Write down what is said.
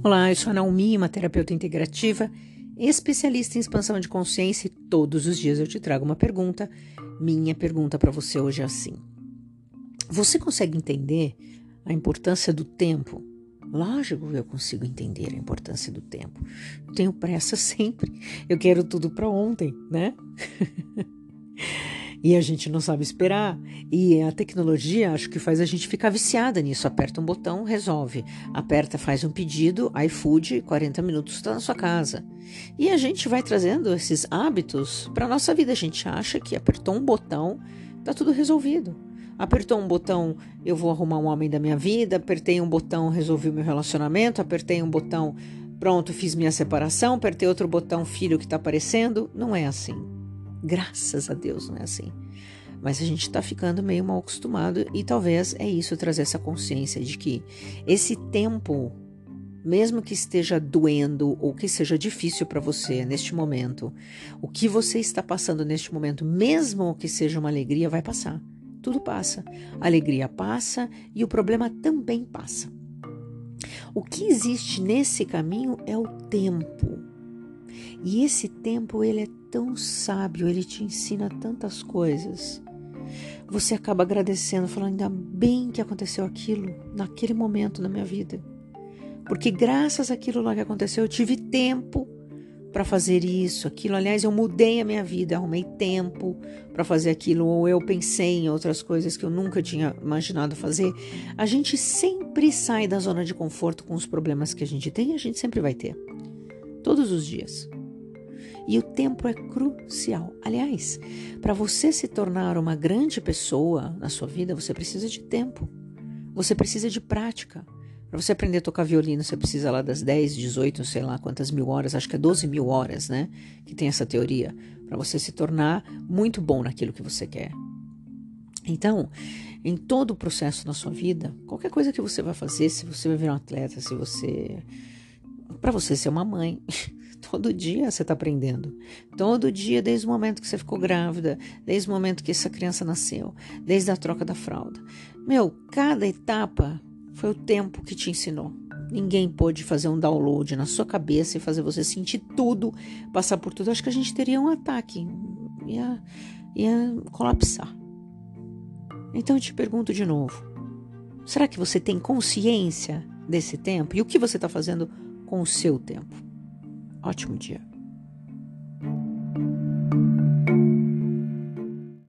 Olá, eu sou a Naomi, uma terapeuta integrativa, especialista em expansão de consciência e todos os dias eu te trago uma pergunta. Minha pergunta para você hoje é assim: Você consegue entender a importância do tempo? Lógico, eu consigo entender a importância do tempo. Tenho pressa sempre. Eu quero tudo para ontem, né? E a gente não sabe esperar. E a tecnologia acho que faz a gente ficar viciada nisso. Aperta um botão, resolve. Aperta, faz um pedido, iFood, 40 minutos está na sua casa. E a gente vai trazendo esses hábitos para nossa vida. A gente acha que apertou um botão, tá tudo resolvido. Apertou um botão, eu vou arrumar um homem da minha vida. Apertei um botão, resolvi o meu relacionamento. Apertei um botão, pronto, fiz minha separação. Apertei outro botão, filho que está aparecendo. Não é assim. Graças a Deus não é assim. Mas a gente está ficando meio mal acostumado e talvez é isso trazer essa consciência de que esse tempo, mesmo que esteja doendo ou que seja difícil para você neste momento, o que você está passando neste momento, mesmo que seja uma alegria, vai passar. Tudo passa. A alegria passa e o problema também passa. O que existe nesse caminho é o tempo. E esse tempo ele é tão sábio, ele te ensina tantas coisas. Você acaba agradecendo, falando ainda bem que aconteceu aquilo naquele momento na minha vida. Porque graças àquilo lá que aconteceu, eu tive tempo para fazer isso, aquilo. Aliás, eu mudei a minha vida, arrumei tempo para fazer aquilo, ou eu pensei em outras coisas que eu nunca tinha imaginado fazer. A gente sempre sai da zona de conforto com os problemas que a gente tem a gente sempre vai ter. Todos os dias. E o tempo é crucial. Aliás, para você se tornar uma grande pessoa na sua vida, você precisa de tempo. Você precisa de prática. Para você aprender a tocar violino, você precisa lá das 10, 18, sei lá quantas mil horas, acho que é 12 mil horas, né? Que tem essa teoria. Para você se tornar muito bom naquilo que você quer. Então, em todo o processo na sua vida, qualquer coisa que você vai fazer, se você vai virar um atleta, se você. Para você ser uma mãe, Todo dia você está aprendendo. Todo dia, desde o momento que você ficou grávida, desde o momento que essa criança nasceu, desde a troca da fralda. Meu, cada etapa foi o tempo que te ensinou. Ninguém pôde fazer um download na sua cabeça e fazer você sentir tudo, passar por tudo. Acho que a gente teria um ataque, ia, ia colapsar. Então eu te pergunto de novo: será que você tem consciência desse tempo? E o que você está fazendo com o seu tempo? Ótimo dia.